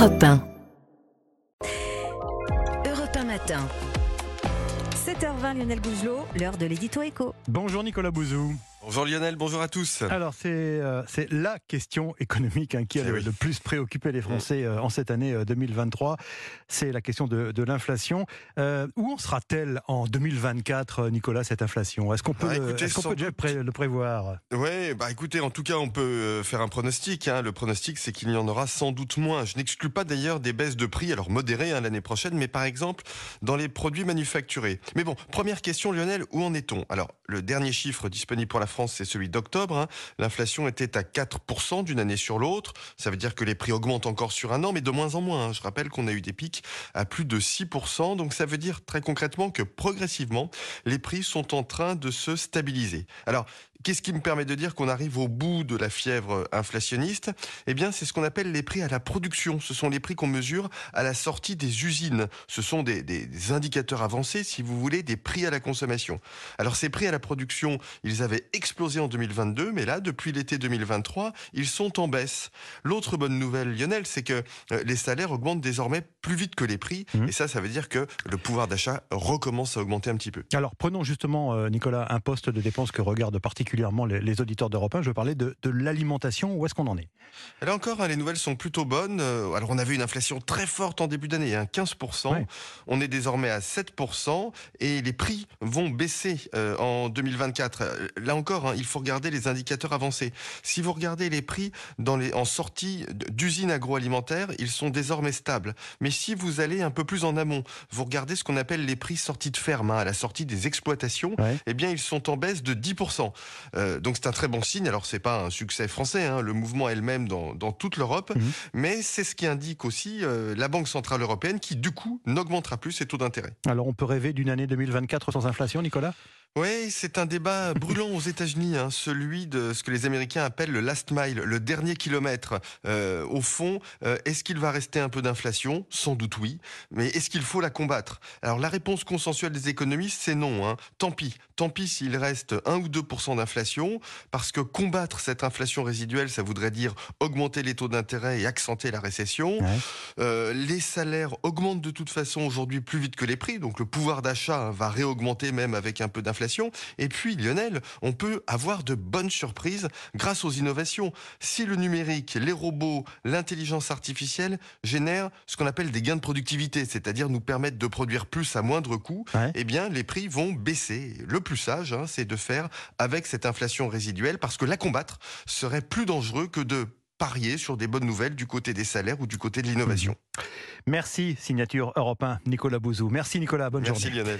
Europe 1. Europe 1 matin. 7h20 Lionel Gougelot, l'heure de l'édito écho. Bonjour Nicolas Bouzou. Bonjour Lionel, bonjour à tous. Alors c'est euh, c'est la question économique hein, qui a Eh le, oui. le plus préoccupé les Français euh, en cette année euh, 2023. C'est la question de, de l'inflation. Euh, où en sera-t-elle en 2024, euh, Nicolas, cette inflation? Est-ce qu'on peut, Ah, écoutez, est-ce qu'on peut déjà pré- le prévoir? Ouais, bah écoutez, en tout cas, on peut euh, faire un pronostic. hein. Le pronostic, c'est qu'il y en aura sans doute moins. Je n'exclus pas d'ailleurs des baisses de prix, alors modérées hein, l'année prochaine, mais par exemple dans les produits manufacturés. Mais bon, première question, Lionel, où en est-on? Alors, le dernier chiffre disponible pour la France, c'est celui d'octobre. hein. L'inflation était à 4% d'une année sur l'autre. Ça veut dire que les prix augmentent encore sur un an, mais de moins en moins. hein. Je rappelle qu'on a eu des pics à plus de 6%. Donc ça veut dire très concrètement que progressivement, les prix sont en train de se stabiliser. Alors, Qu'est-ce qui me permet de dire qu'on arrive au bout de la fièvre inflationniste? Eh bien, c'est ce qu'on appelle les prix à la production. Ce sont les prix qu'on mesure à la sortie des usines. Ce sont des, indicateurs avancés, si vous voulez, des prix à la consommation. Alors, ces prix à la production, ils avaient explosé en 2022, mais là, depuis l'été 2023, ils sont en baisse. L'autre bonne nouvelle, Lionel, c'est que euh, les salaires augmentent désormais plus vite que les prix. Mhm. Et ça, ça veut dire que le pouvoir d'achat recommence à augmenter un petit peu. Alors prenons justement, euh, Nicolas, un poste de dépense que regardent particulièrement les, les auditeurs d'Europe 1. Je veux parler de, de l'alimentation. Où est-ce qu'on en est? Là encore, hein, les nouvelles sont plutôt bonnes. Euh, Alors, on avait une inflation très forte en début d'année, hein, 15%. Ouais. On est désormais à 7% et les prix vont baisser euh, en 2024. Euh, Là encore, hein, il faut regarder les indicateurs avancés. Si vous regardez les prix dans les, en sortie d'usines agroalimentaires, ils sont désormais stables. Mais si vous allez un peu plus en amont, vous regardez ce qu'on appelle les prix sortis de ferme, hein, à la sortie des exploitations, Ouais. eh bien, ils sont en baisse de 10%. Euh, donc, c'est un très bon signe. Alors, c'est pas un succès français, hein, le mouvement est le même dans, dans toute l'Europe, Mhm. mais c'est ce qui indique aussi euh, la Banque Centrale Européenne qui, du coup, n'augmentera plus ses taux d'intérêt. Alors on peut rêver d'une année 2024 sans inflation, Nicolas? Oui, c'est un débat brûlant aux États-Unis, hein, celui de ce que les Américains appellent le last mile, le dernier kilomètre. Euh, au fond, euh, est-ce qu'il va rester un peu d'inflation? Sans doute oui, mais est-ce qu'il faut la combattre? Alors la réponse consensuelle des économistes, c'est non. Hein. Tant pis, tant pis s'il reste 1 ou 2% d'inflation, parce que combattre cette inflation résiduelle, ça voudrait dire augmenter les taux d'intérêt et accentuer la récession. Ouais. Euh, les salaires augmentent de toute façon aujourd'hui plus vite que les prix, donc le pouvoir d'achat va réaugmenter même avec un peu d'inflation. Et puis Lionel, on peut avoir de bonnes surprises grâce aux innovations. Si le numérique, les robots, l'intelligence artificielle génèrent ce qu'on appelle des gains de productivité, c'est-à-dire nous permettent de produire plus à moindre coût, Ouais. eh bien les prix vont baisser. Le plus sage, hein, c'est de faire avec cette inflation résiduelle, parce que la combattre serait plus dangereux que de parier sur des bonnes nouvelles du côté des salaires ou du côté de l'innovation. Merci, signature Europe 1, Nicolas Bouzou. Merci Nicolas, bonne Merci journée. Lionel.